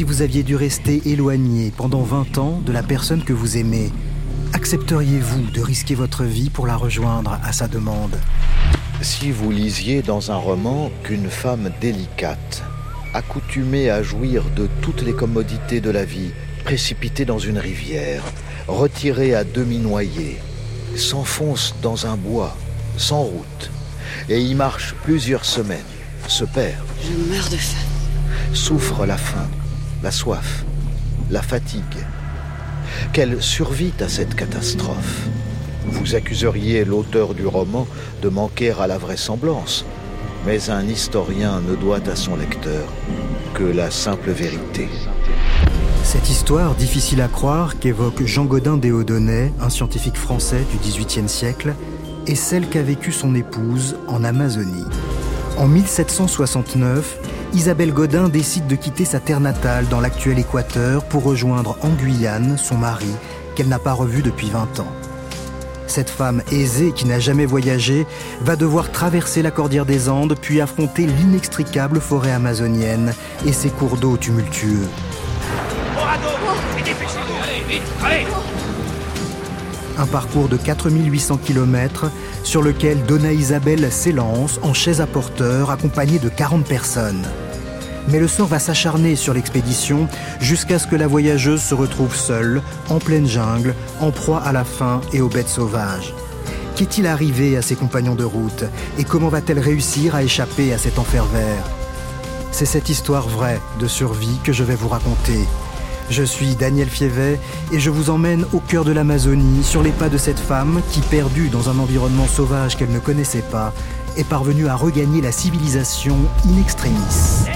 si vous aviez dû rester éloigné pendant 20 ans de la personne que vous aimez, accepteriez-vous de risquer votre vie pour la rejoindre à sa demande? Si vous lisiez dans un roman qu'une femme délicate, accoutumée à jouir de toutes les commodités de la vie, précipitée dans une rivière, retirée à demi noyée, s'enfonce dans un bois, sans route, et y marche plusieurs semaines, se perd. Je meurs de faim. Souffre la faim, la soif, la fatigue. Qu'elle survit à cette catastrophe. Vous accuseriez l'auteur du roman de manquer à la vraisemblance, mais un historien ne doit à son lecteur que la simple vérité. Cette histoire difficile à croire qu'évoque Jean Godin Déodonnet, un scientifique français du XVIIIe siècle, est celle qu'a vécue son épouse en Amazonie. En 1769, Isabelle Godin décide de quitter sa terre natale dans l'actuel Équateur pour rejoindre en Guyane son mari, qu'elle n'a pas revu depuis 20 ans. Cette femme aisée qui n'a jamais voyagé va devoir traverser la cordillère des Andes puis affronter l'inextricable forêt amazonienne et ses cours d'eau tumultueux. Un parcours de 4800 km sur lequel Donna Isabelle s'élance en chaise à porteur accompagnée de 40 personnes. Mais le sort va s'acharner sur l'expédition jusqu'à ce que la voyageuse se retrouve seule, en pleine jungle, en proie à la faim et aux bêtes sauvages. Qu'est-il arrivé à ses compagnons de route et comment va-t-elle réussir à échapper à cet enfer vert? C'est cette histoire vraie de survie que je vais vous raconter je suis Daniel Fievet et je vous emmène au cœur de l'Amazonie sur les pas de cette femme qui, perdue dans un environnement sauvage qu'elle ne connaissait pas, est parvenue à regagner la civilisation in extremis.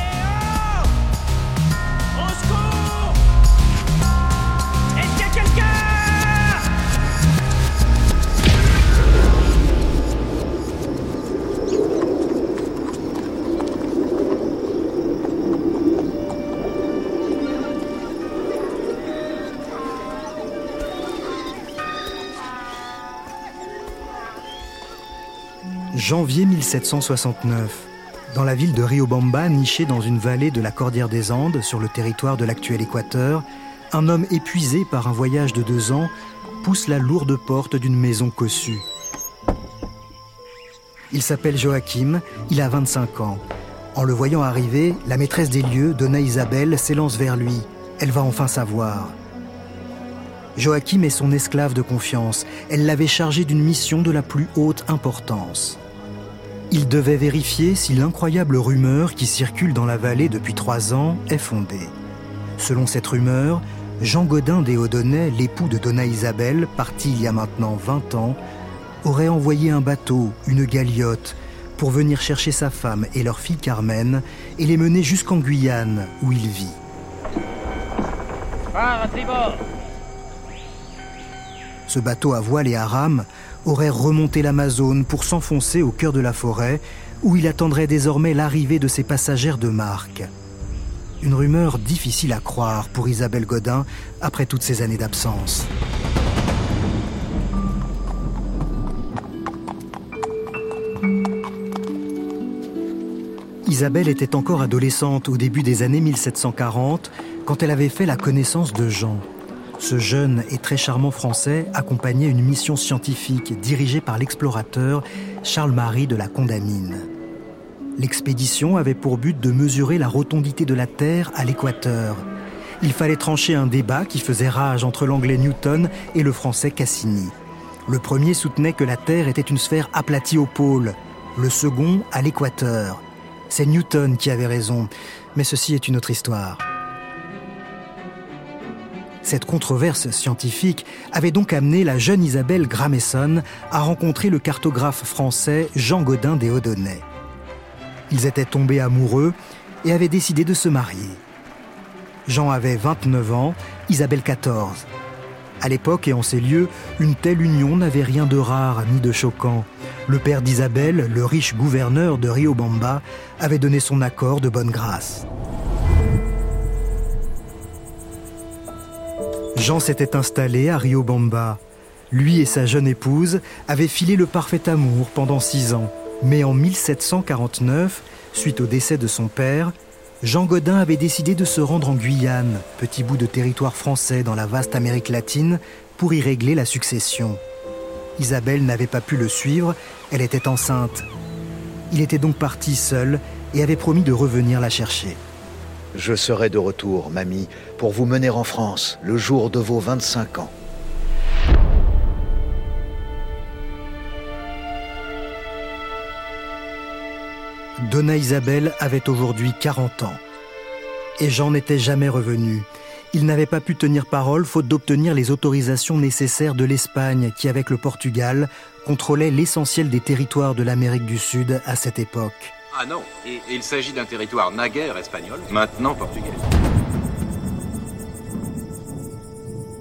Janvier 1769. Dans la ville de Riobamba, nichée dans une vallée de la Cordillère des Andes, sur le territoire de l'actuel Équateur, un homme épuisé par un voyage de deux ans pousse la lourde porte d'une maison cossue. Il s'appelle Joachim, il a 25 ans. En le voyant arriver, la maîtresse des lieux, Donna Isabelle, s'élance vers lui. Elle va enfin savoir. Joachim est son esclave de confiance. Elle l'avait chargé d'une mission de la plus haute importance. Il devait vérifier si l'incroyable rumeur qui circule dans la vallée depuis trois ans est fondée. Selon cette rumeur, Jean Godin Déodonnet, l'époux de Donna Isabelle, parti il y a maintenant 20 ans, aurait envoyé un bateau, une galiote, pour venir chercher sa femme et leur fille Carmen et les mener jusqu'en Guyane, où il vit. Ce bateau à voile et à rame aurait remonté l'Amazone pour s'enfoncer au cœur de la forêt, où il attendrait désormais l'arrivée de ses passagères de marque. Une rumeur difficile à croire pour Isabelle Godin après toutes ces années d'absence. Isabelle était encore adolescente au début des années 1740 quand elle avait fait la connaissance de Jean. Ce jeune et très charmant Français accompagnait une mission scientifique dirigée par l'explorateur Charles-Marie de la Condamine. L'expédition avait pour but de mesurer la rotondité de la Terre à l'équateur. Il fallait trancher un débat qui faisait rage entre l'anglais Newton et le français Cassini. Le premier soutenait que la Terre était une sphère aplatie au pôle, le second à l'équateur. C'est Newton qui avait raison, mais ceci est une autre histoire. Cette controverse scientifique avait donc amené la jeune Isabelle Gramesson à rencontrer le cartographe français Jean Godin des Odonnais. Ils étaient tombés amoureux et avaient décidé de se marier. Jean avait 29 ans, Isabelle 14. À l'époque et en ces lieux, une telle union n'avait rien de rare ni de choquant. Le père d'Isabelle, le riche gouverneur de Riobamba, avait donné son accord de bonne grâce. Jean s'était installé à Riobamba. Lui et sa jeune épouse avaient filé le parfait amour pendant six ans. Mais en 1749, suite au décès de son père, Jean Godin avait décidé de se rendre en Guyane, petit bout de territoire français dans la vaste Amérique latine, pour y régler la succession. Isabelle n'avait pas pu le suivre, elle était enceinte. Il était donc parti seul et avait promis de revenir la chercher. Je serai de retour, mamie, pour vous mener en France le jour de vos 25 ans. Donna Isabelle avait aujourd'hui 40 ans. Et Jean n'était jamais revenu. Il n'avait pas pu tenir parole faute d'obtenir les autorisations nécessaires de l'Espagne qui, avec le Portugal, contrôlait l'essentiel des territoires de l'Amérique du Sud à cette époque. Ah non, et, il s'agit d'un territoire naguère espagnol, maintenant portugais.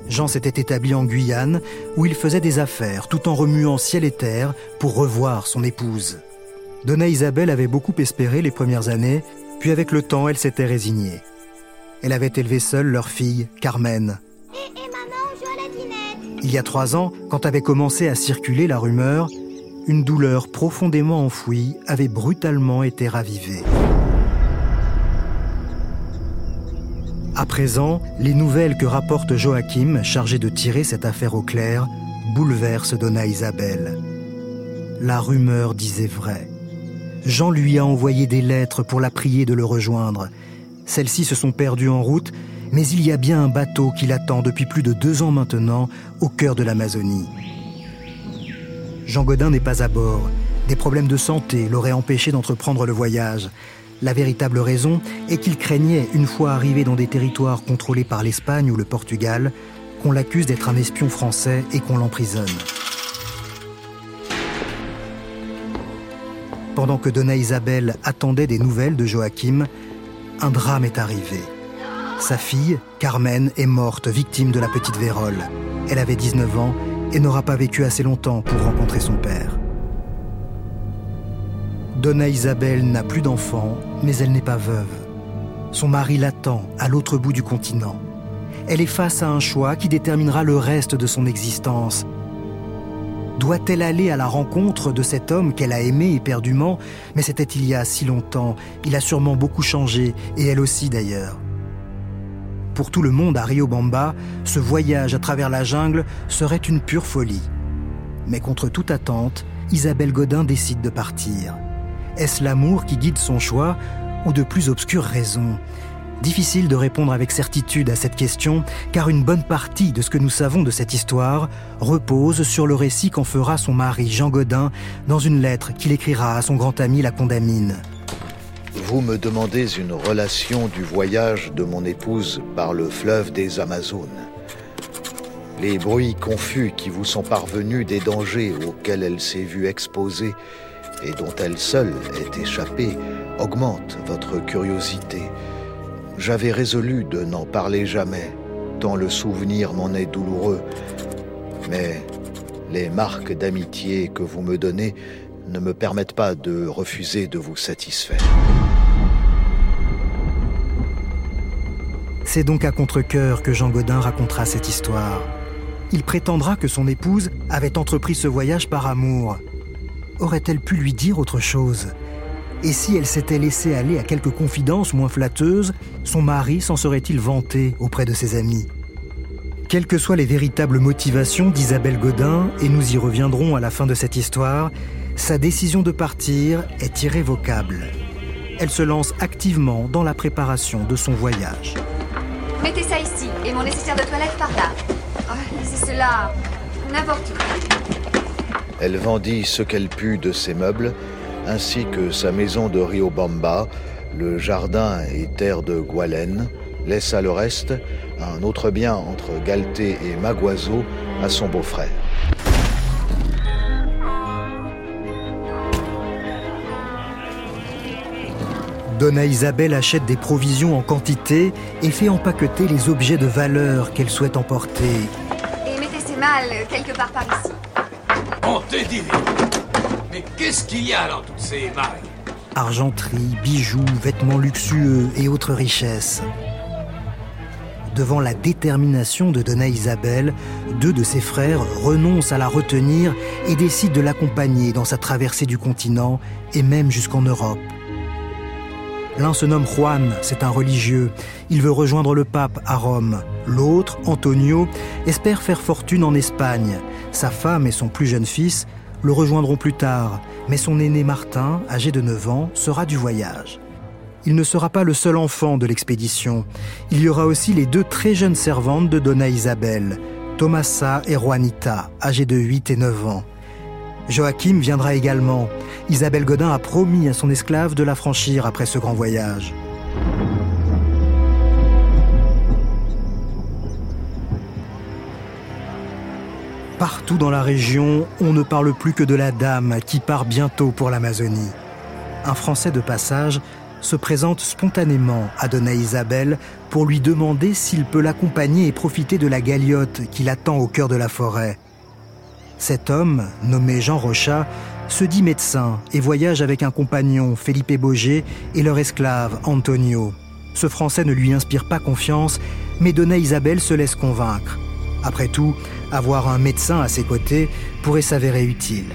Jean s'était établi en Guyane, où il faisait des affaires, tout en remuant ciel et terre pour revoir son épouse. Donna Isabelle avait beaucoup espéré les premières années, puis avec le temps, elle s'était résignée. Elle avait élevé seule leur fille, Carmen. Il y a trois ans, quand avait commencé à circuler la rumeur, une douleur profondément enfouie avait brutalement été ravivée. À présent, les nouvelles que rapporte Joachim, chargé de tirer cette affaire au clair, bouleversent Donna Isabelle. La rumeur disait vrai. Jean lui a envoyé des lettres pour la prier de le rejoindre. Celles-ci se sont perdues en route, mais il y a bien un bateau qui l'attend depuis plus de deux ans maintenant au cœur de l'Amazonie. Jean Godin n'est pas à bord. Des problèmes de santé l'auraient empêché d'entreprendre le voyage. La véritable raison est qu'il craignait, une fois arrivé dans des territoires contrôlés par l'Espagne ou le Portugal, qu'on l'accuse d'être un espion français et qu'on l'emprisonne. Pendant que Donna Isabelle attendait des nouvelles de Joachim, un drame est arrivé. Sa fille, Carmen, est morte, victime de la petite vérole. Elle avait 19 ans et n'aura pas vécu assez longtemps pour rencontrer son père. Donna Isabelle n'a plus d'enfant, mais elle n'est pas veuve. Son mari l'attend à l'autre bout du continent. Elle est face à un choix qui déterminera le reste de son existence. Doit-elle aller à la rencontre de cet homme qu'elle a aimé éperdument? Mais c'était il y a si longtemps. Il a sûrement beaucoup changé, et elle aussi d'ailleurs. Pour tout le monde à Riobamba, ce voyage à travers la jungle serait une pure folie. Mais contre toute attente, Isabelle Godin décide de partir. Est-ce l'amour qui guide son choix ou de plus obscures raisons? Difficile de répondre avec certitude à cette question, car une bonne partie de ce que nous savons de cette histoire repose sur le récit qu'en fera son mari Jean Godin dans une lettre qu'il écrira à son grand ami la Condamine. Vous me demandez une relation du voyage de mon épouse par le fleuve des Amazones. Les bruits confus qui vous sont parvenus des dangers auxquels elle s'est vue exposée et dont elle seule est échappée augmentent votre curiosité. J'avais résolu de n'en parler jamais, tant le souvenir m'en est douloureux. Mais les marques d'amitié que vous me donnez ne me permettent pas de refuser de vous satisfaire. C'est donc à contre-coeur que Jean Godin racontera cette histoire. Il prétendra que son épouse avait entrepris ce voyage par amour. Aurait-elle pu lui dire autre chose? Et si elle s'était laissée aller à quelques confidences moins flatteuses, son mari s'en serait-il vanté auprès de ses amis? Quelles que soient les véritables motivations d'Isabelle Godin, et nous y reviendrons à la fin de cette histoire, sa décision de partir est irrévocable. Elle se lance activement dans la préparation de son voyage. Mettez ça ici, et mon nécessaire de toilette par là. Oh, cela n'importe où. Elle vendit ce qu'elle put de ses meubles, ainsi que sa maison de Riobamba, le jardin et terre de Gualen, laissa le reste, un autre bien entre Galté et Maguazo, à son beau-frère. Donna Isabelle achète des provisions en quantité et fait empaqueter les objets de valeur qu'elle souhaite emporter. Et mettez ces malles quelque part par ici. Bonté divine Mais qu'est-ce qu'il y a dans toutes ces malles Argenterie, bijoux, vêtements luxueux et autres richesses. Devant la détermination de Donna Isabelle, deux de ses frères renoncent à la retenir et décident de l'accompagner dans sa traversée du continent et même jusqu'en Europe. L'un se nomme Juan, c'est un religieux. Il veut rejoindre le pape à Rome. L'autre, Antonio, espère faire fortune en Espagne. Sa femme et son plus jeune fils le rejoindront plus tard, mais son aîné Martin, âgé de 9 ans, sera du voyage. Il ne sera pas le seul enfant de l'expédition. Il y aura aussi les deux très jeunes servantes de Donna Isabelle, Tomasa et Juanita, âgées de 8 et 9 ans. Joachim viendra également. Isabelle Godin a promis à son esclave de la franchir après ce grand voyage. Partout dans la région, on ne parle plus que de la dame qui part bientôt pour l'Amazonie. Un Français de passage se présente spontanément à Donna Isabelle pour lui demander s'il peut l'accompagner et profiter de la galiote qui l'attend au cœur de la forêt. Cet homme, nommé Jean Rochat, se dit médecin et voyage avec un compagnon, Felipe Boger, et leur esclave, Antonio. Ce Français ne lui inspire pas confiance, mais Donna Isabelle se laisse convaincre. Après tout, avoir un médecin à ses côtés pourrait s'avérer utile.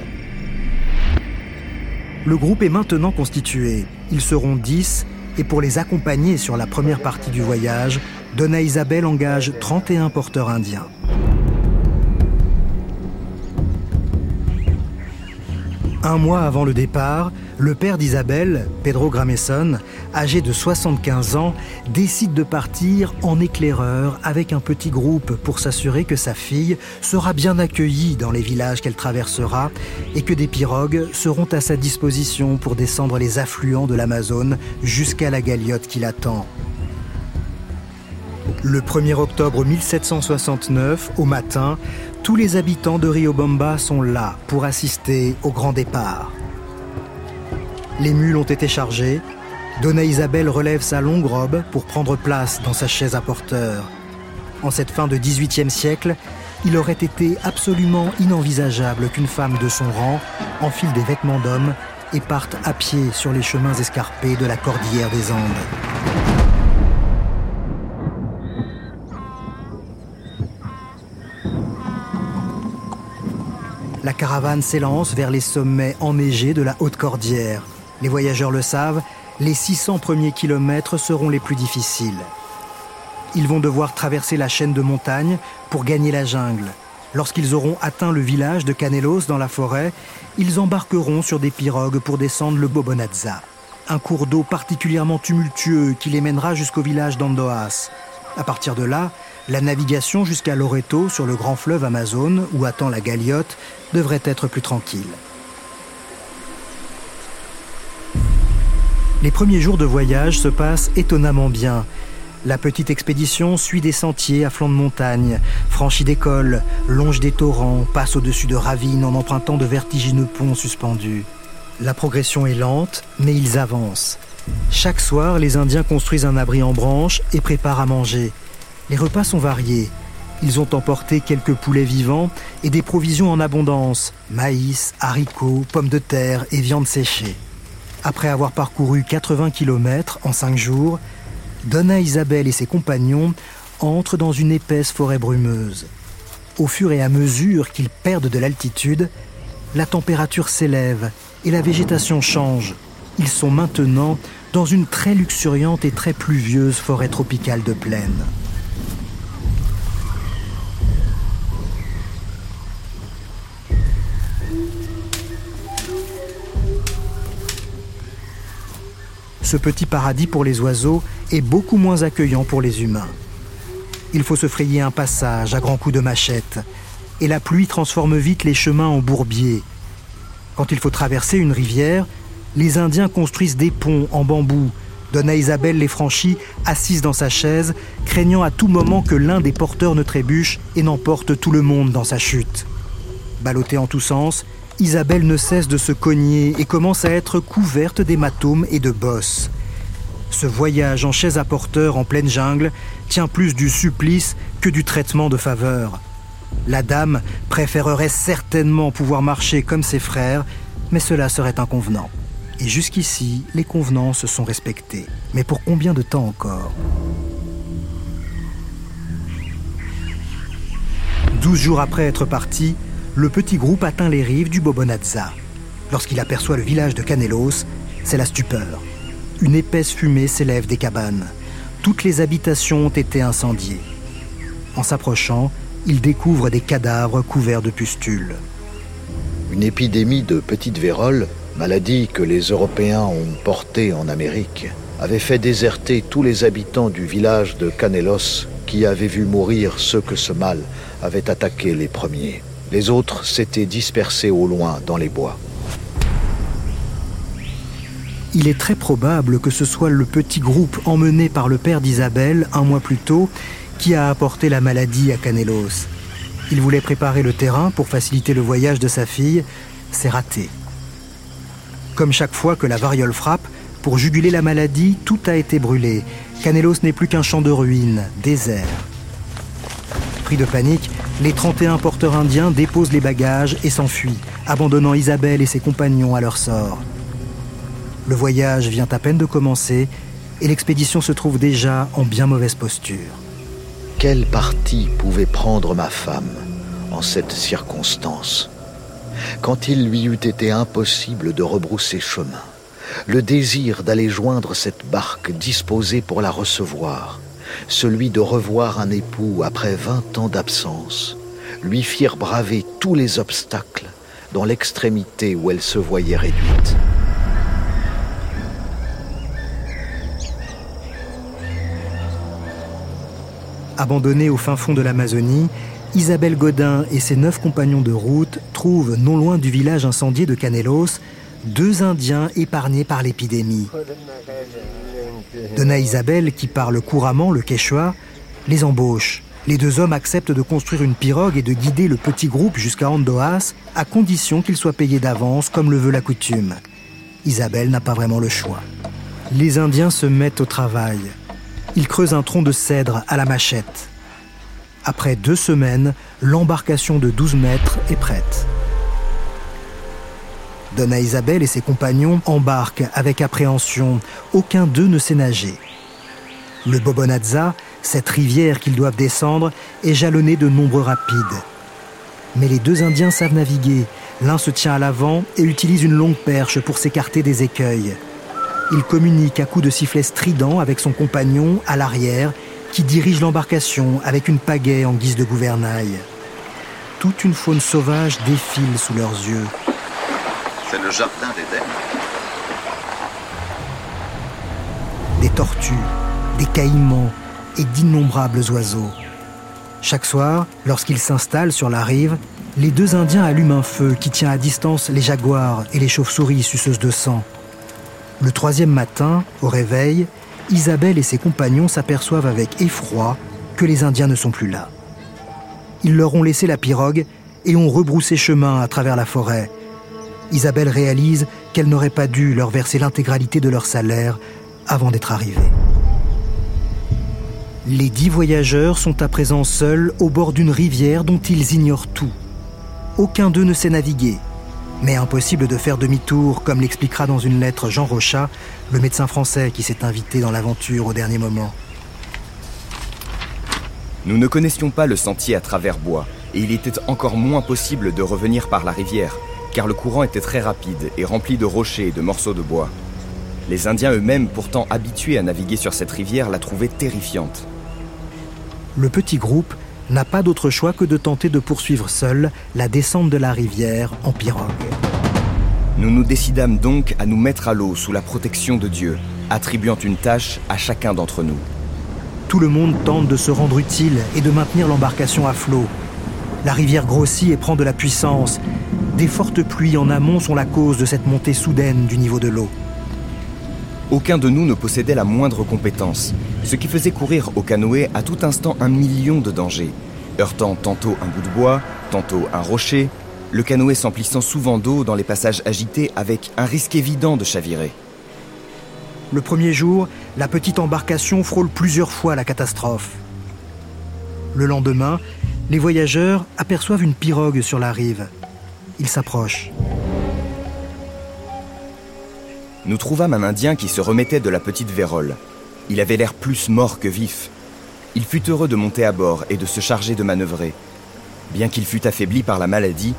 Le groupe est maintenant constitué. Ils seront 10 et pour les accompagner sur la première partie du voyage, Donna Isabelle engage 31 porteurs indiens. Un mois avant le départ, le père d'Isabelle, Pedro Grameson, âgé de 75 ans, décide de partir en éclaireur avec un petit groupe pour s'assurer que sa fille sera bien accueillie dans les villages qu'elle traversera et que des pirogues seront à sa disposition pour descendre les affluents de l'Amazone jusqu'à la galiote qui l'attend. Le 1er octobre 1769, au matin, tous les habitants de Riobamba sont là pour assister au grand départ. Les mules ont été chargées. Donna Isabelle relève sa longue robe pour prendre place dans sa chaise à porteur. En cette fin de XVIIIe siècle, il aurait été absolument inenvisageable qu'une femme de son rang enfile des vêtements d'homme et parte à pied sur les chemins escarpés de la cordillère des Andes. Caravane s'élance vers les sommets enneigés de la haute cordillère. Les voyageurs le savent, les 600 premiers kilomètres seront les plus difficiles. Ils vont devoir traverser la chaîne de montagnes pour gagner la jungle. Lorsqu'ils auront atteint le village de Canelos dans la forêt, ils embarqueront sur des pirogues pour descendre le Bobonazza, un cours d'eau particulièrement tumultueux qui les mènera jusqu'au village d'Andoas. À partir de là, la navigation jusqu'à Loreto sur le grand fleuve Amazon, où attend la galiote, devrait être plus tranquille. Les premiers jours de voyage se passent étonnamment bien. La petite expédition suit des sentiers à flanc de montagne, franchit des cols, longe des torrents, passe au-dessus de ravines en empruntant de vertigineux ponts suspendus. La progression est lente, mais ils avancent. Chaque soir, les Indiens construisent un abri en branche et préparent à manger. Les repas sont variés. Ils ont emporté quelques poulets vivants et des provisions en abondance maïs, haricots, pommes de terre et viande séchée. Après avoir parcouru 80 km en 5 jours, Donna Isabelle et ses compagnons entrent dans une épaisse forêt brumeuse. Au fur et à mesure qu'ils perdent de l'altitude, la température s'élève et la végétation change. Ils sont maintenant dans une très luxuriante et très pluvieuse forêt tropicale de plaine. Ce petit paradis pour les oiseaux est beaucoup moins accueillant pour les humains. Il faut se frayer un passage à grands coups de machette, et la pluie transforme vite les chemins en bourbiers. Quand il faut traverser une rivière, les Indiens construisent des ponts en bambou. Donna Isabelle les franchit, assise dans sa chaise, craignant à tout moment que l'un des porteurs ne trébuche et n'emporte tout le monde dans sa chute. Ballottée en tous sens, Isabelle ne cesse de se cogner et commence à être couverte d'hématomes et de bosses. Ce voyage en chaise à porteur en pleine jungle tient plus du supplice que du traitement de faveur. La dame préférerait certainement pouvoir marcher comme ses frères, mais cela serait inconvenant. Et jusqu'ici, les convenances sont respectées. Mais pour combien de temps encore? Douze jours après être parti, le petit groupe atteint les rives du Bobonazza. Lorsqu'il aperçoit le village de Canelos, c'est la stupeur. une épaisse fumée s'élève des cabanes. Toutes les habitations ont été incendiées. En s'approchant, il découvre des cadavres couverts de pustules. Une épidémie de petite vérole, maladie que les Européens ont portée en Amérique, avait fait déserter tous les habitants du village de Canelos qui avaient vu mourir ceux que ce mal avait attaqué les premiers. Les autres s'étaient dispersés au loin dans les bois. Il est très probable que ce soit le petit groupe emmené par le père d'Isabelle un mois plus tôt qui a apporté la maladie à Canelos. Il voulait préparer le terrain pour faciliter le voyage de sa fille. C'est raté. Comme chaque fois que la variole frappe, pour juguler la maladie, tout a été brûlé. Canelos n'est plus qu'un champ de ruines, désert. Pris de panique, les 31 porteurs indiens déposent les bagages et s'enfuient, abandonnant Isabelle et ses compagnons à leur sort. Le voyage vient à peine de commencer et l'expédition se trouve déjà en bien mauvaise posture. Quel parti pouvait prendre ma femme en cette circonstance? Quand il lui eût été impossible de rebrousser chemin, le désir d'aller joindre cette barque disposée pour la recevoir, celui de revoir un époux après vingt ans d'absence, lui firent braver tous les obstacles dans l'extrémité où elle se voyait réduite. Abandonnée au fin fond de l'Amazonie, Isabelle Godin et ses neuf compagnons de route trouvent, non loin du village incendié de Canelos, deux Indiens épargnés par l'épidémie. Donna Isabelle, qui parle couramment le quechua, les embauche. Les deux hommes acceptent de construire une pirogue et de guider le petit groupe jusqu'à Andoas, à condition qu'ils soient payés d'avance, comme le veut la coutume. Isabelle n'a pas vraiment le choix. Les Indiens se mettent au travail il creuse un tronc de cèdre à la machette. Après deux semaines, l'embarcation de 12 mètres est prête. Donna Isabelle et ses compagnons embarquent avec appréhension. Aucun d'eux ne sait nager. Le Bobonazza, cette rivière qu'ils doivent descendre, est jalonnée de nombreux rapides. Mais les deux Indiens savent naviguer. L'un se tient à l'avant et utilise une longue perche pour s'écarter des écueils. Il communique à coups de sifflet strident avec son compagnon à l'arrière, qui dirige l'embarcation avec une pagaie en guise de gouvernail. Toute une faune sauvage défile sous leurs yeux. C'est le jardin d'Éden. Des tortues, des caïmans et d'innombrables oiseaux. Chaque soir, lorsqu'ils s'installent sur la rive, les deux Indiens allument un feu qui tient à distance les jaguars et les chauves-souris suceuses de sang. Le troisième matin, au réveil, Isabelle et ses compagnons s'aperçoivent avec effroi que les Indiens ne sont plus là. Ils leur ont laissé la pirogue et ont rebroussé chemin à travers la forêt. Isabelle réalise qu'elle n'aurait pas dû leur verser l'intégralité de leur salaire avant d'être arrivée. Les dix voyageurs sont à présent seuls au bord d'une rivière dont ils ignorent tout. Aucun d'eux ne sait naviguer. Mais impossible de faire demi-tour, comme l'expliquera dans une lettre Jean Rochat, le médecin français qui s'est invité dans l'aventure au dernier moment. Nous ne connaissions pas le sentier à travers bois, et il était encore moins possible de revenir par la rivière, car le courant était très rapide et rempli de rochers et de morceaux de bois. Les Indiens eux-mêmes, pourtant habitués à naviguer sur cette rivière, la trouvaient terrifiante. Le petit groupe n'a pas d'autre choix que de tenter de poursuivre seul la descente de la rivière en pirogue. Nous nous décidâmes donc à nous mettre à l'eau sous la protection de Dieu, attribuant une tâche à chacun d'entre nous. Tout le monde tente de se rendre utile et de maintenir l'embarcation à flot. La rivière grossit et prend de la puissance. Des fortes pluies en amont sont la cause de cette montée soudaine du niveau de l'eau. Aucun de nous ne possédait la moindre compétence, ce qui faisait courir au canoë à tout instant un million de dangers, heurtant tantôt un bout de bois, tantôt un rocher, le canoë s'emplissant souvent d'eau dans les passages agités avec un risque évident de chavirer. Le premier jour, la petite embarcation frôle plusieurs fois la catastrophe. Le lendemain, les voyageurs aperçoivent une pirogue sur la rive. Ils s'approchent. Nous trouvâmes un Indien qui se remettait de la petite vérole. Il avait l'air plus mort que vif. Il fut heureux de monter à bord et de se charger de manœuvrer. Bien qu'il fût affaibli par la maladie,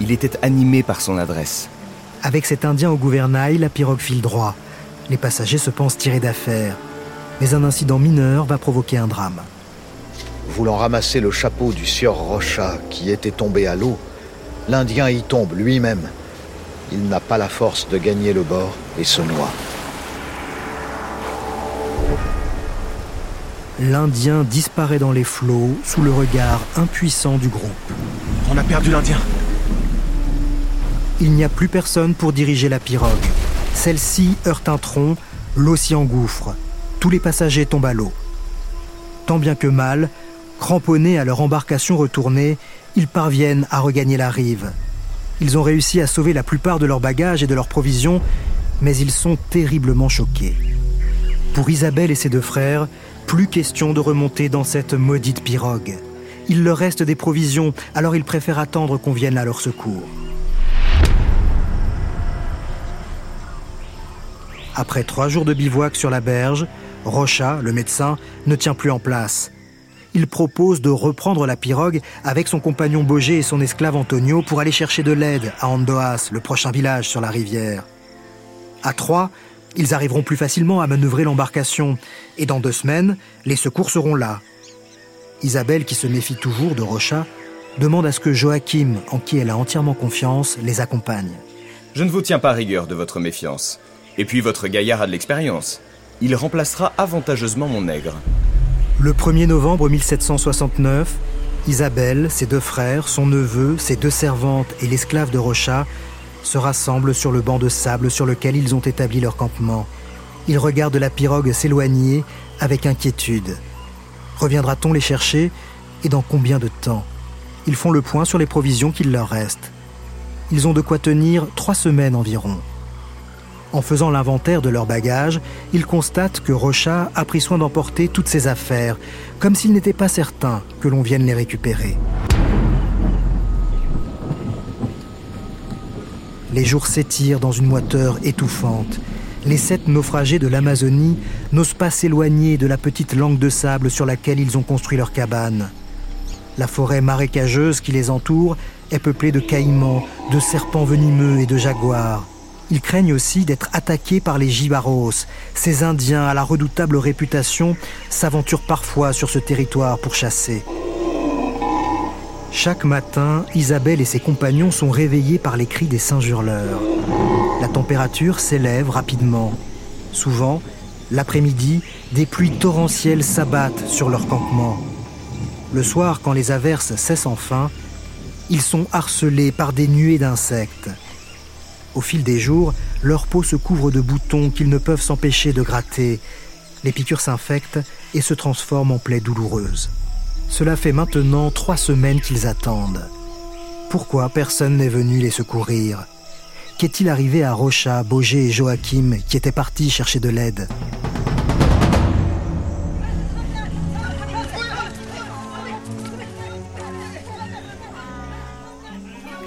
il était animé par son adresse. Avec cet Indien au gouvernail, la pirogue file droit. Les passagers se pensent tirés d'affaire, mais un incident mineur va provoquer un drame. Voulant ramasser le chapeau du sieur Rocha qui était tombé à l'eau, l'Indien y tombe lui-même. Il n'a pas la force de gagner le bord et se noie. L'Indien disparaît dans les flots sous le regard impuissant du groupe. On a perdu l'Indien. Il n'y a plus personne pour diriger la pirogue. Celle-ci heurte un tronc, l'eau s'y engouffre. Tous les passagers tombent à l'eau. Tant bien que mal, cramponnés à leur embarcation retournée, ils parviennent à regagner la rive. Ils ont réussi à sauver la plupart de leurs bagages et de leurs provisions, mais ils sont terriblement choqués. Pour Isabelle et ses deux frères, plus question de remonter dans cette maudite pirogue. Il leur reste des provisions, alors ils préfèrent attendre qu'on vienne à leur secours. Après trois jours de bivouac sur la berge, Rocha, le médecin, ne tient plus en place. Il propose de reprendre la pirogue avec son compagnon Boger et son esclave Antonio pour aller chercher de l'aide à Andoas, le prochain village sur la rivière. À trois, ils arriveront plus facilement à manœuvrer l'embarcation, et dans deux semaines, les secours seront là. Isabelle, qui se méfie toujours de Rocha, demande à ce que Joachim, en qui elle a entièrement confiance, les accompagne. Je ne vous tiens pas rigueur de votre méfiance. Et puis votre gaillard a de l'expérience. Il remplacera avantageusement mon nègre. Le 1er novembre 1769, Isabelle, ses deux frères, son neveu, ses deux servantes et l'esclave de Rocha se rassemblent sur le banc de sable sur lequel ils ont établi leur campement. Ils regardent la pirogue s'éloigner avec inquiétude. Reviendra-t-on les chercher et dans combien de temps? Ils font le point sur les provisions qu'il leur reste. Ils ont de quoi tenir trois semaines environ. En faisant l'inventaire de leurs bagages, ils constatent que Rocha a pris soin d'emporter toutes ses affaires, comme s'il n'était pas certain que l'on vienne les récupérer. Les jours s'étirent dans une moiteur étouffante. Les sept naufragés de l'Amazonie n'osent pas s'éloigner de la petite langue de sable sur laquelle ils ont construit leur cabane. La forêt marécageuse qui les entoure est peuplée de caïmans, de serpents venimeux et de jaguars. Ils craignent aussi d'être attaqués par les jibaros. Ces Indiens à la redoutable réputation s'aventurent parfois sur ce territoire pour chasser. Chaque matin, Isabelle et ses compagnons sont réveillés par les cris des singes hurleurs. La température s'élève rapidement. Souvent, l'après-midi, des pluies torrentielles s'abattent sur leur campement. Le soir, quand les averses cessent enfin, ils sont harcelés par des nuées d'insectes. Au fil des jours, leur peau se couvre de boutons qu'ils ne peuvent s'empêcher de gratter. Les piqûres s'infectent et se transforment en plaies douloureuses. Cela fait maintenant trois semaines qu'ils attendent. Pourquoi personne n'est venu les secourir? Qu'est-il arrivé à Rocha, Boger et Joachim qui étaient partis chercher de l'aide?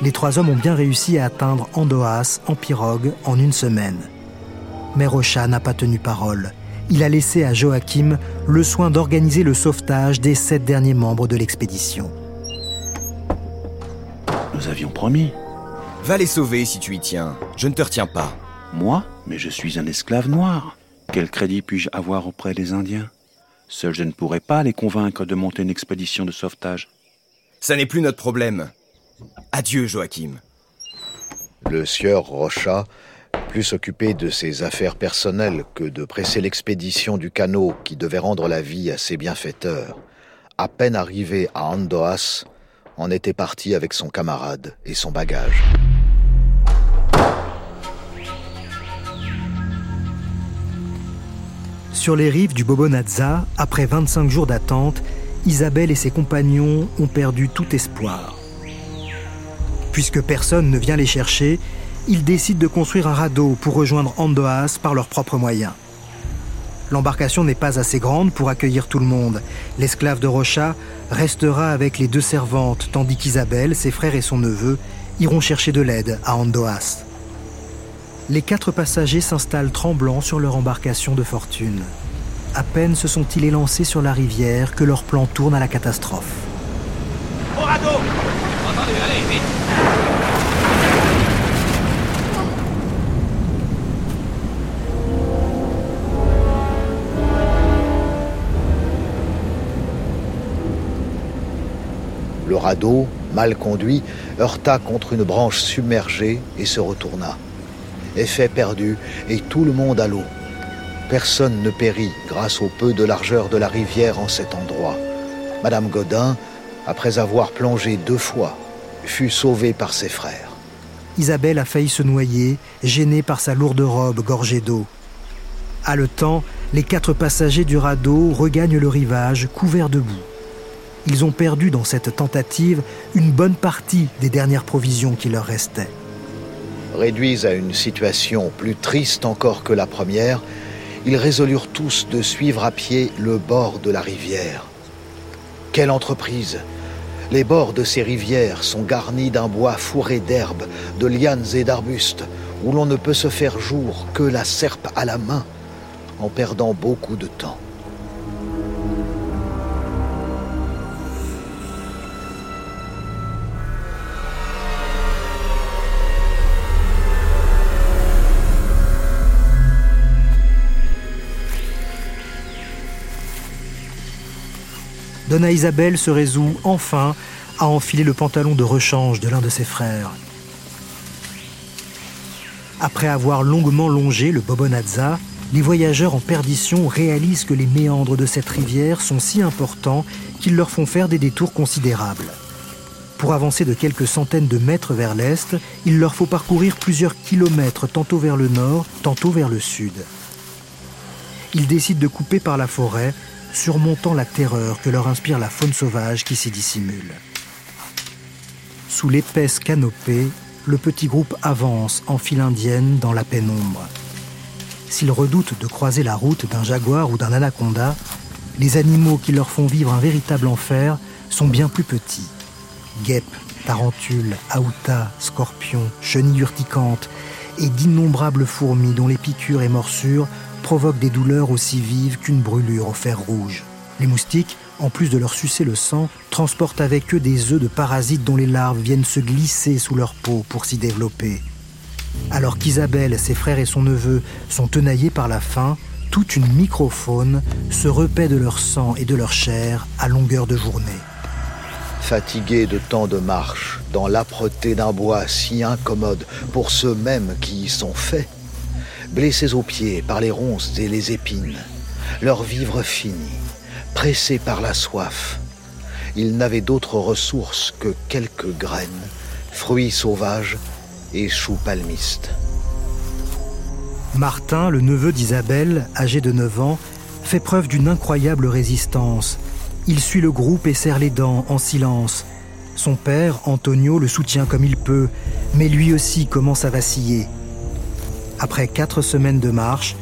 Les trois hommes ont bien réussi à atteindre Andoas en pirogue en une semaine. Mais Rocha n'a pas tenu parole il a laissé à Joachim le soin d'organiser le sauvetage des sept derniers membres de l'expédition. Nous avions promis. Va les sauver si tu y tiens. Je ne te retiens pas. Moi Mais je suis un esclave noir. Quel crédit puis-je avoir auprès des Indiens? Seul je ne pourrais pas les convaincre de monter une expédition de sauvetage. Ça n'est plus notre problème. Adieu, Joachim. Le sieur Rocha plus occupé de ses affaires personnelles que de presser l'expédition du canot qui devait rendre la vie à ses bienfaiteurs, à peine arrivé à Andoas, en était parti avec son camarade et son bagage. Sur les rives du Bobonazza, après 25 jours d'attente, Isabelle et ses compagnons ont perdu tout espoir. Puisque personne ne vient les chercher, ils décident de construire un radeau pour rejoindre Andoas par leurs propres moyens. L'embarcation n'est pas assez grande pour accueillir tout le monde. L'esclave de Rocha restera avec les deux servantes, tandis qu'Isabelle, ses frères et son neveu iront chercher de l'aide à Andoas. Les quatre passagers s'installent tremblants sur leur embarcation de fortune. À peine se sont-ils élancés sur la rivière que leur plan tourne à la catastrophe. Au radeau Le radeau, mal conduit, heurta contre une branche submergée et se retourna. Effet perdu, et tout le monde à l'eau. Personne ne périt grâce au peu de largeur de la rivière en cet endroit. Madame Godin, après avoir plongé deux fois, fut sauvée par ses frères. Isabelle a failli se noyer, gênée par sa lourde robe gorgée d'eau. Haletant, les quatre passagers du radeau regagnent le rivage couverts de boue. Ils ont perdu dans cette tentative une bonne partie des dernières provisions qui leur restaient. Réduits à une situation plus triste encore que la première, ils résolurent tous de suivre à pied le bord de la rivière. Quelle entreprise Les bords de ces rivières sont garnis d'un bois fourré d'herbes, de lianes et d'arbustes, où l'on ne peut se faire jour que la serpe à la main, en perdant beaucoup de temps. Donna Isabelle se résout enfin à enfiler le pantalon de rechange de l'un de ses frères. Après avoir longuement longé le Bobonazza, les voyageurs en perdition réalisent que les méandres de cette rivière sont si importants qu'ils leur font faire des détours considérables. Pour avancer de quelques centaines de mètres vers l'est, il leur faut parcourir plusieurs kilomètres tantôt vers le nord, tantôt vers le sud. Ils décident de couper par la forêt surmontant la terreur que leur inspire la faune sauvage qui s'y dissimule. Sous l'épaisse canopée, le petit groupe avance en file indienne dans la pénombre. S'ils redoutent de croiser la route d'un jaguar ou d'un anaconda, les animaux qui leur font vivre un véritable enfer sont bien plus petits. Guêpes, tarentules, aoutas, scorpions, chenilles urticantes et d'innombrables fourmis dont les piqûres et morsures provoquent des douleurs aussi vives qu'une brûlure au fer rouge. Les moustiques, en plus de leur sucer le sang, transportent avec eux des œufs de parasites dont les larves viennent se glisser sous leur peau pour s'y développer. Alors qu'Isabelle, ses frères et son neveu sont tenaillés par la faim, toute une microfaune se repaît de leur sang et de leur chair à longueur de journée. Fatigués de tant de marches, dans l'âpreté d'un bois si incommode pour ceux mêmes qui y sont faits, blessés aux pieds par les ronces et les épines, leur vivre fini, pressés par la soif. Ils n'avaient d'autres ressources que quelques graines, fruits sauvages et choux palmistes. Martin, le neveu d'Isabelle, âgé de 9 ans, fait preuve d'une incroyable résistance. Il suit le groupe et serre les dents en silence. Son père, Antonio, le soutient comme il peut, mais lui aussi commence à vaciller. Après quatre semaines de marche,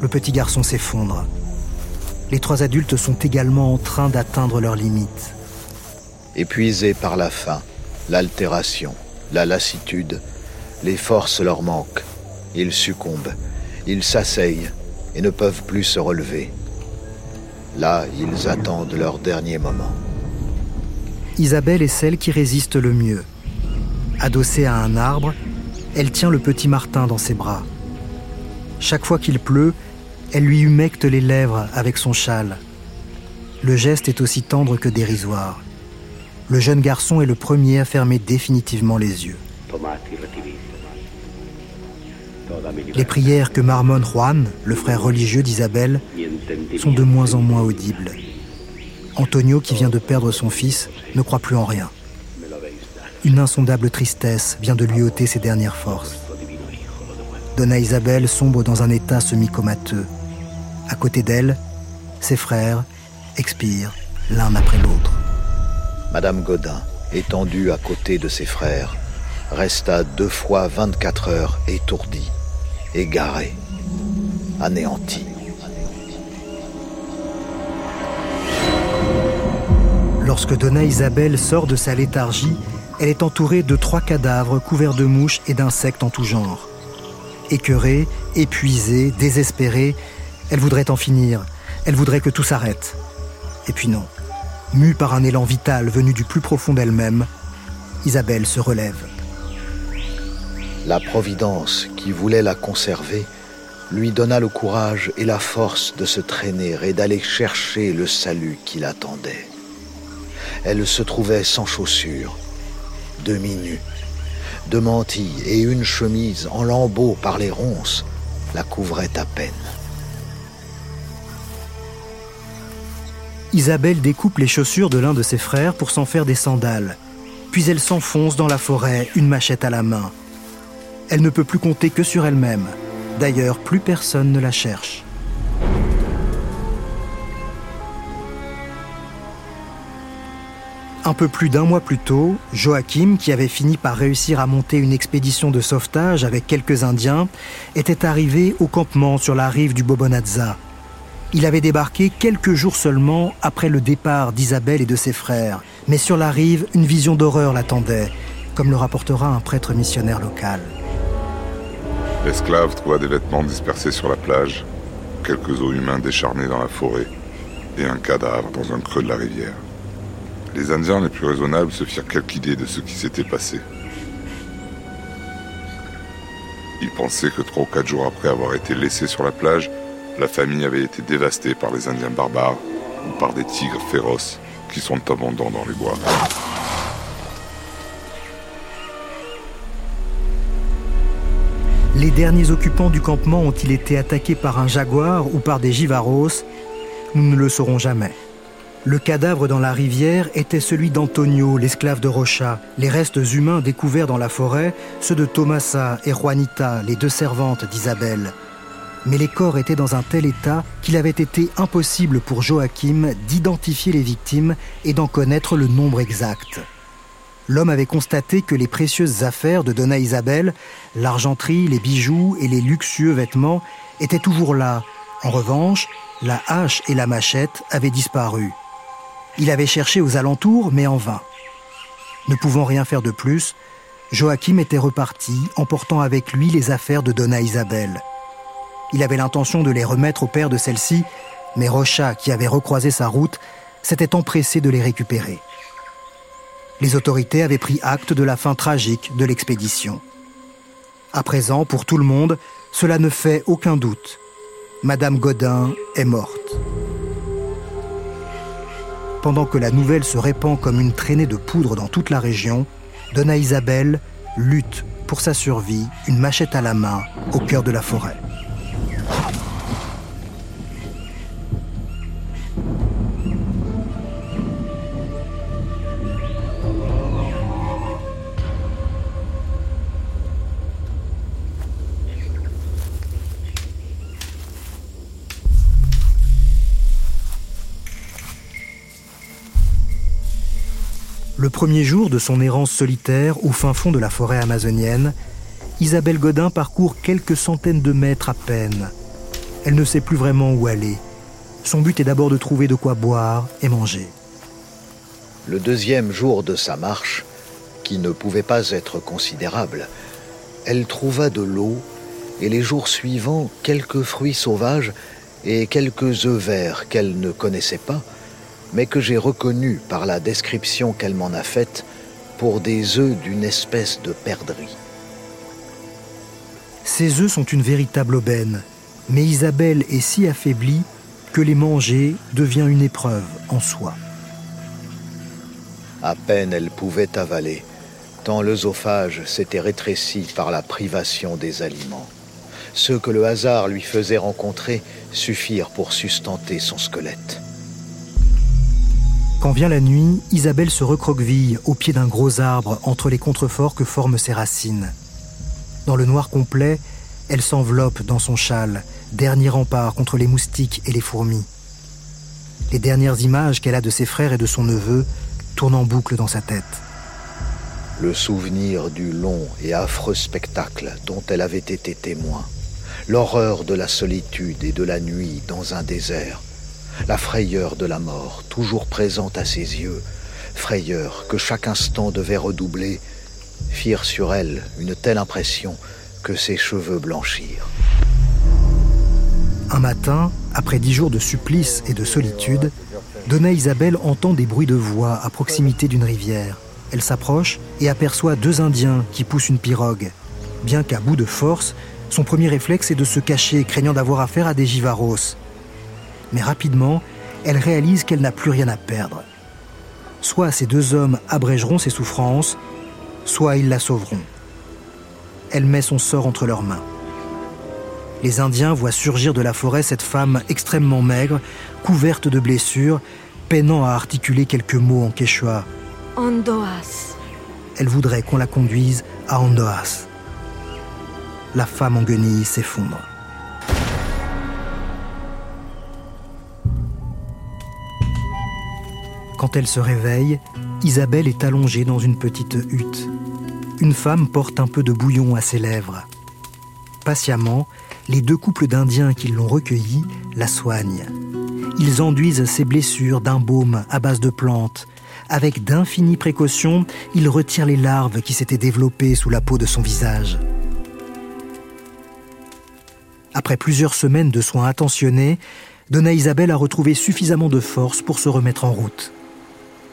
le petit garçon s'effondre. Les trois adultes sont également en train d'atteindre leurs limites. Épuisés par la faim, l'altération, la lassitude, les forces leur manquent. Ils succombent, ils s'asseyent et ne peuvent plus se relever. Là, ils attendent leur dernier moment. Isabelle est celle qui résiste le mieux. Adossée à un arbre, elle tient le petit Martin dans ses bras. Chaque fois qu'il pleut, elle lui humecte les lèvres avec son châle. Le geste est aussi tendre que dérisoire. Le jeune garçon est le premier à fermer définitivement les yeux. Les prières que marmonne Juan, le frère religieux d'Isabelle, sont de moins en moins audibles. Antonio, qui vient de perdre son fils, ne croit plus en rien. Une insondable tristesse vient de lui ôter ses dernières forces. Donna Isabelle sombre dans un état semi-comateux. À côté d'elle, ses frères expirent l'un après l'autre. Madame Godin, étendue à côté de ses frères, resta deux fois 24 heures étourdie, égarée, anéantie. Lorsque Donna Isabelle sort de sa léthargie, elle est entourée de trois cadavres couverts de mouches et d'insectes en tout genre. Écœurée, épuisée, désespérée, elle voudrait en finir. Elle voudrait que tout s'arrête. Et puis non. Mue par un élan vital venu du plus profond d'elle-même, Isabelle se relève. La Providence, qui voulait la conserver, lui donna le courage et la force de se traîner et d'aller chercher le salut qui l'attendait. Elle se trouvait sans chaussures, demi-nue. Deux mantilles et une chemise en lambeaux par les ronces la couvraient à peine. Isabelle découpe les chaussures de l'un de ses frères pour s'en faire des sandales. Puis elle s'enfonce dans la forêt, une machette à la main. Elle ne peut plus compter que sur elle-même. D'ailleurs, plus personne ne la cherche. Un peu plus d'un mois plus tôt, Joachim, qui avait fini par réussir à monter une expédition de sauvetage avec quelques Indiens, était arrivé au campement sur la rive du Bobonazza. Il avait débarqué quelques jours seulement après le départ d'Isabelle et de ses frères, mais sur la rive, une vision d'horreur l'attendait, comme le rapportera un prêtre missionnaire local. L'esclave trouva des vêtements dispersés sur la plage, quelques os humains décharnés dans la forêt et un cadavre dans un creux de la rivière. Les Indiens les plus raisonnables se firent quelque idée de ce qui s'était passé. Ils pensaient que trois ou quatre jours après avoir été laissés sur la plage, la famille avait été dévastée par les Indiens barbares ou par des tigres féroces qui sont abondants dans les bois. Les derniers occupants du campement ont-ils été attaqués par un jaguar ou par des givaros? Nous ne le saurons jamais. Le cadavre dans la rivière était celui d'Antonio, l'esclave de Rocha. Les restes humains découverts dans la forêt, ceux de Tomasa et Juanita, les deux servantes d'Isabelle. Mais les corps étaient dans un tel état qu'il avait été impossible pour Joachim d'identifier les victimes et d'en connaître le nombre exact. L'homme avait constaté que les précieuses affaires de Donna Isabelle, l'argenterie, les bijoux et les luxueux vêtements, étaient toujours là. En revanche, la hache et la machette avaient disparu. Il avait cherché aux alentours, mais en vain. Ne pouvant rien faire de plus, Joachim était reparti, emportant avec lui les affaires de Donna Isabelle. Il avait l'intention de les remettre au père de celle-ci, mais Rocha, qui avait recroisé sa route, s'était empressé de les récupérer. Les autorités avaient pris acte de la fin tragique de l'expédition. À présent, pour tout le monde, cela ne fait aucun doute. Madame Godin est morte. Pendant que la nouvelle se répand comme une traînée de poudre dans toute la région, Donna Isabelle lutte pour sa survie, une machette à la main, au cœur de la forêt. Le premier jour de son errance solitaire au fin fond de la forêt amazonienne, Isabelle Godin parcourt quelques centaines de mètres à peine. Elle ne sait plus vraiment où aller. Son but est d'abord de trouver de quoi boire et manger. Le deuxième jour de sa marche, qui ne pouvait pas être considérable, elle trouva de l'eau et les jours suivants quelques fruits sauvages et quelques œufs verts qu'elle ne connaissait pas, mais que j'ai reconnu par la description qu'elle m'en a faite pour des œufs d'une espèce de perdrix. Ces œufs sont une véritable aubaine, mais Isabelle est si affaiblie que les manger devient une épreuve en soi. À peine elle pouvait avaler, tant l'œsophage s'était rétréci par la privation des aliments. Ceux que le hasard lui faisait rencontrer suffirent pour sustenter son squelette. Quand vient la nuit, Isabelle se recroqueville au pied d'un gros arbre entre les contreforts que forment ses racines. Dans le noir complet, elle s'enveloppe dans son châle, dernier rempart contre les moustiques et les fourmis. Les dernières images qu'elle a de ses frères et de son neveu tournent en boucle dans sa tête. Le souvenir du long et affreux spectacle dont elle avait été témoin, l'horreur de la solitude et de la nuit dans un désert, la frayeur de la mort toujours présente à ses yeux, frayeur que chaque instant devait redoubler, firent sur elle une telle impression que ses cheveux blanchirent. Un matin, après dix jours de supplice et de solitude, Donna Isabelle entend des bruits de voix à proximité d'une rivière. Elle s'approche et aperçoit deux Indiens qui poussent une pirogue. Bien qu'à bout de force, son premier réflexe est de se cacher, craignant d'avoir affaire à des givaros mais rapidement, elle réalise qu'elle n'a plus rien à perdre. Soit ces deux hommes abrégeront ses souffrances, soit ils la sauveront. Elle met son sort entre leurs mains. Les Indiens voient surgir de la forêt cette femme extrêmement maigre, couverte de blessures, peinant à articuler quelques mots en quechua. Andoas. Elle voudrait qu'on la conduise à Andoas. La femme en guenille s'effondre. Quand elle se réveille, Isabelle est allongée dans une petite hutte. Une femme porte un peu de bouillon à ses lèvres. Patiemment, les deux couples d'Indiens qui l'ont recueillie la soignent. Ils enduisent ses blessures d'un baume à base de plantes. Avec d'infinies précautions, ils retirent les larves qui s'étaient développées sous la peau de son visage. Après plusieurs semaines de soins attentionnés, Donna Isabelle a retrouvé suffisamment de force pour se remettre en route.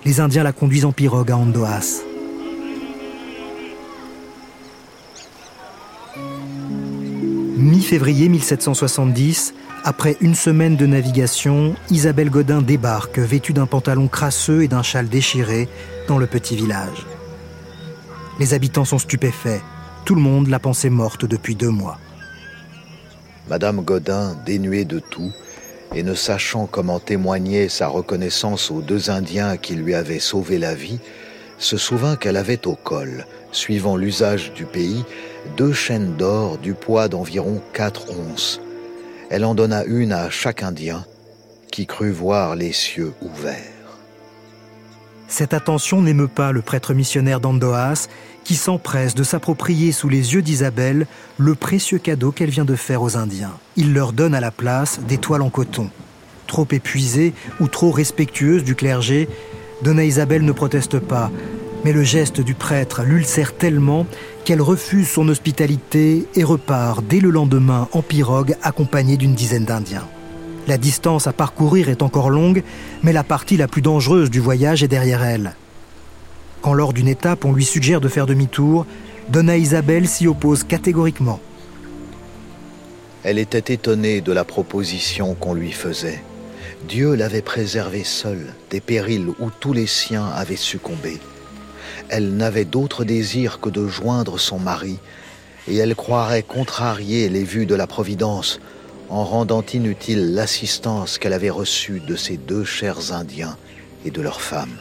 Les Indiens la conduisent en pirogue à Andoas. Mi-février 1770, après une semaine de navigation, Isabelle Godin débarque, vêtue d'un pantalon crasseux et d'un châle déchiré, dans le petit village. Les habitants sont stupéfaits. Tout le monde l'a pensée morte depuis deux mois. Madame Godin, dénuée de tout, et ne sachant comment témoigner sa reconnaissance aux deux Indiens qui lui avaient sauvé la vie, se souvint qu'elle avait au col, suivant l'usage du pays, deux chaînes d'or du poids d'environ quatre onces. Elle en donna une à chaque Indien, qui crut voir les cieux ouverts. Cette attention n'émeut pas le prêtre missionnaire d'Andoas, qui s'empresse de s'approprier sous les yeux d'Isabelle le précieux cadeau qu'elle vient de faire aux Indiens. Il leur donne à la place des toiles en coton. Trop épuisée ou trop respectueuse du clergé, Donna Isabelle ne proteste pas, mais le geste du prêtre l'ulcère tellement qu'elle refuse son hospitalité et repart dès le lendemain en pirogue accompagnée d'une dizaine d'Indiens. La distance à parcourir est encore longue, mais la partie la plus dangereuse du voyage est derrière elle. Quand lors d'une étape on lui suggère de faire demi-tour, Donna Isabelle s'y oppose catégoriquement. Elle était étonnée de la proposition qu'on lui faisait. Dieu l'avait préservée seule des périls où tous les siens avaient succombé. Elle n'avait d'autre désir que de joindre son mari, et elle croirait contrarier les vues de la Providence en rendant inutile l'assistance qu'elle avait reçue de ces deux chers Indiens et de leurs femmes.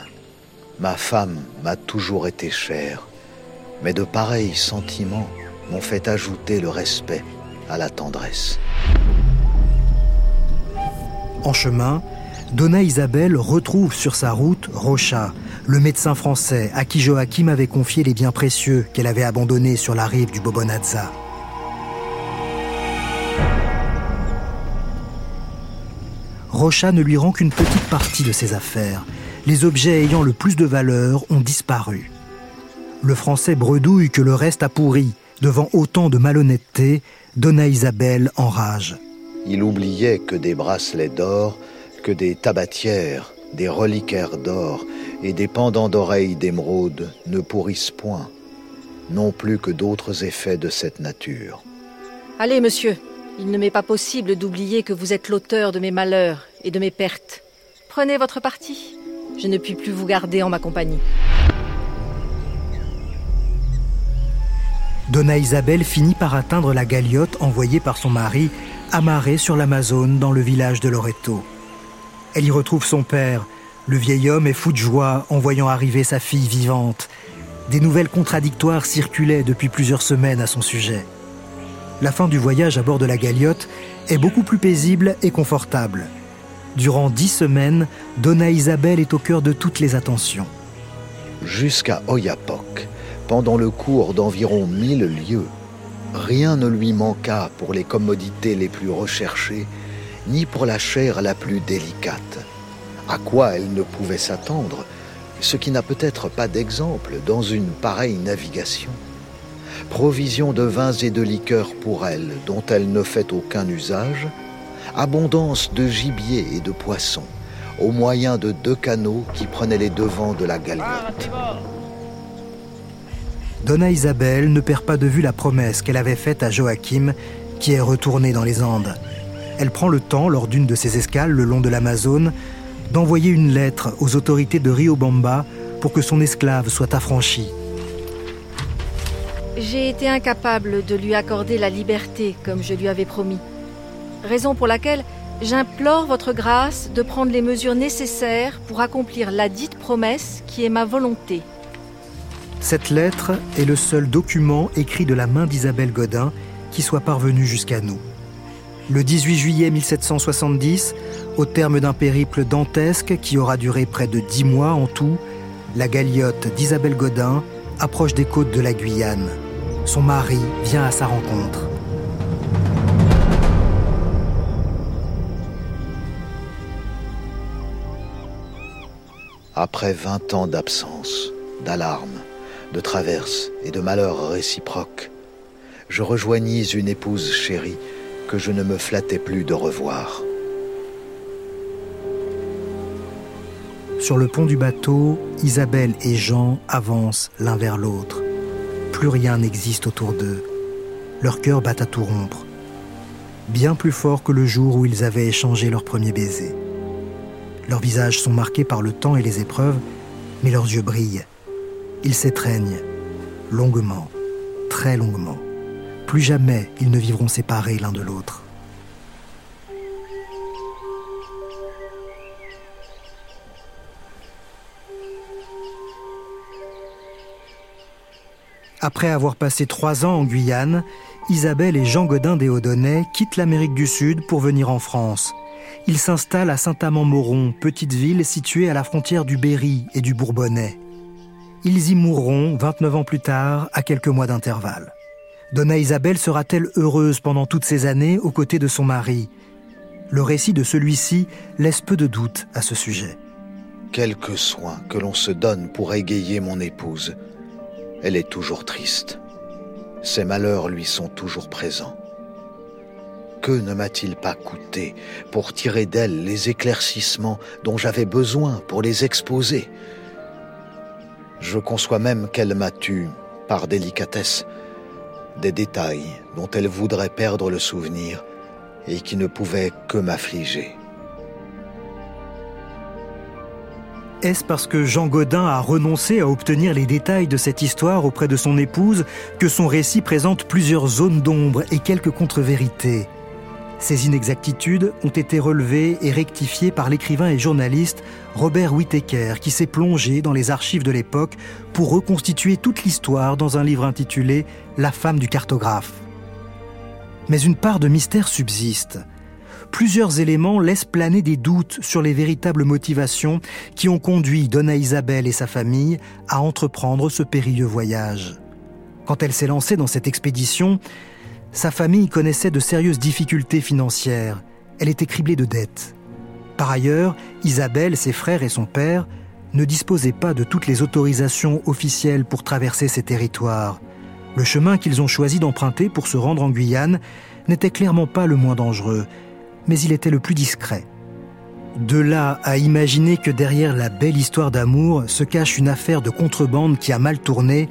Ma femme m'a toujours été chère, mais de pareils sentiments m'ont fait ajouter le respect à la tendresse. En chemin, Donna Isabelle retrouve sur sa route Rocha, le médecin français à qui Joachim avait confié les biens précieux qu'elle avait abandonnés sur la rive du Bobonazza. Rocha ne lui rend qu'une petite partie de ses affaires. Les objets ayant le plus de valeur ont disparu. Le français bredouille que le reste a pourri. Devant autant de malhonnêteté, Donna Isabelle enrage. Il oubliait que des bracelets d'or, que des tabatières, des reliquaires d'or et des pendants d'oreilles d'émeraude ne pourrissent point, non plus que d'autres effets de cette nature. Allez, monsieur, il ne m'est pas possible d'oublier que vous êtes l'auteur de mes malheurs et de mes pertes. Prenez votre parti. Je ne puis plus vous garder en ma compagnie. Donna Isabelle finit par atteindre la galiote envoyée par son mari, amarrée sur l'Amazone dans le village de Loreto. Elle y retrouve son père. Le vieil homme est fou de joie en voyant arriver sa fille vivante. Des nouvelles contradictoires circulaient depuis plusieurs semaines à son sujet. La fin du voyage à bord de la galiote est beaucoup plus paisible et confortable. Durant dix semaines, Donna Isabelle est au cœur de toutes les attentions. Jusqu'à Oyapock, pendant le cours d'environ mille lieues, rien ne lui manqua pour les commodités les plus recherchées, ni pour la chair la plus délicate. À quoi elle ne pouvait s'attendre, ce qui n'a peut-être pas d'exemple dans une pareille navigation. Provision de vins et de liqueurs pour elle, dont elle ne fait aucun usage, abondance de gibier et de poissons, au moyen de deux canaux qui prenaient les devants de la galiote. Donna Isabelle ne perd pas de vue la promesse qu'elle avait faite à Joachim, qui est retourné dans les Andes. Elle prend le temps, lors d'une de ses escales le long de l'Amazone, d'envoyer une lettre aux autorités de Riobamba pour que son esclave soit affranchi. J'ai été incapable de lui accorder la liberté comme je lui avais promis. Raison pour laquelle j'implore votre grâce de prendre les mesures nécessaires pour accomplir la dite promesse qui est ma volonté. Cette lettre est le seul document écrit de la main d'Isabelle Godin qui soit parvenu jusqu'à nous. Le 18 juillet 1770, au terme d'un périple dantesque qui aura duré près de dix mois en tout, la galiote d'Isabelle Godin approche des côtes de la Guyane. Son mari vient à sa rencontre. Après vingt ans d'absence, d'alarmes, de traverses et de malheurs réciproques, je rejoignis une épouse chérie que je ne me flattais plus de revoir. Sur le pont du bateau, Isabelle et Jean avancent l'un vers l'autre. Plus rien n'existe autour d'eux. Leur cœur bat à tout rompre. Bien plus fort que le jour où ils avaient échangé leur premier baiser. Leurs visages sont marqués par le temps et les épreuves, mais leurs yeux brillent. Ils s'étreignent, longuement, très longuement. Plus jamais ils ne vivront séparés l'un de l'autre. Après avoir passé trois ans en Guyane, Isabelle et Jean Godin des Haudonnais quittent l'Amérique du Sud pour venir en France. Ils s'installent à Saint-Amand-Moron, petite ville située à la frontière du Berry et du Bourbonnais. Ils y mourront 29 ans plus tard, à quelques mois d'intervalle. Donna Isabelle sera-t-elle heureuse pendant toutes ces années aux côtés de son mari? Le récit de celui-ci laisse peu de doute à ce sujet. Quelque soin que l'on se donne pour égayer mon épouse, elle est toujours triste. Ses malheurs lui sont toujours présents. Que ne m'a-t-il pas coûté pour tirer d'elle les éclaircissements dont j'avais besoin pour les exposer? Je conçois même qu'elle m'a tu, par délicatesse, des détails dont elle voudrait perdre le souvenir et qui ne pouvaient que m'affliger. Est-ce parce que Jean Godin a renoncé à obtenir les détails de cette histoire auprès de son épouse que son récit présente plusieurs zones d'ombre et quelques contre-vérités? Ces inexactitudes ont été relevées et rectifiées par l'écrivain et journaliste Robert Whittaker qui s'est plongé dans les archives de l'époque pour reconstituer toute l'histoire dans un livre intitulé La femme du cartographe. Mais une part de mystère subsiste plusieurs éléments laissent planer des doutes sur les véritables motivations qui ont conduit Donna Isabelle et sa famille à entreprendre ce périlleux voyage. Quand elle s'est lancée dans cette expédition, sa famille connaissait de sérieuses difficultés financières. Elle était criblée de dettes. Par ailleurs, Isabelle, ses frères et son père ne disposaient pas de toutes les autorisations officielles pour traverser ces territoires. Le chemin qu'ils ont choisi d'emprunter pour se rendre en Guyane n'était clairement pas le moins dangereux, mais il était le plus discret. De là à imaginer que derrière la belle histoire d'amour se cache une affaire de contrebande qui a mal tourné,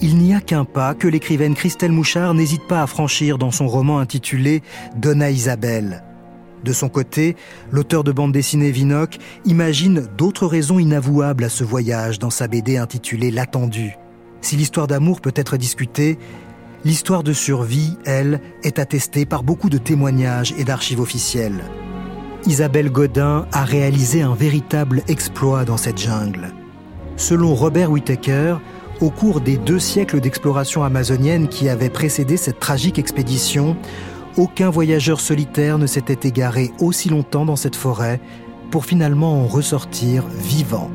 il n'y a qu'un pas que l'écrivaine Christelle Mouchard n'hésite pas à franchir dans son roman intitulé Donna Isabelle. De son côté, l'auteur de bande dessinée Vinoc imagine d'autres raisons inavouables à ce voyage dans sa BD intitulée L'attendu. Si l'histoire d'amour peut être discutée, L'histoire de survie, elle, est attestée par beaucoup de témoignages et d'archives officielles. Isabelle Godin a réalisé un véritable exploit dans cette jungle. Selon Robert Whittaker, au cours des deux siècles d'exploration amazonienne qui avaient précédé cette tragique expédition, aucun voyageur solitaire ne s'était égaré aussi longtemps dans cette forêt pour finalement en ressortir vivant.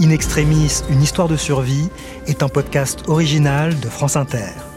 In Extremis, une histoire de survie est un podcast original de France Inter.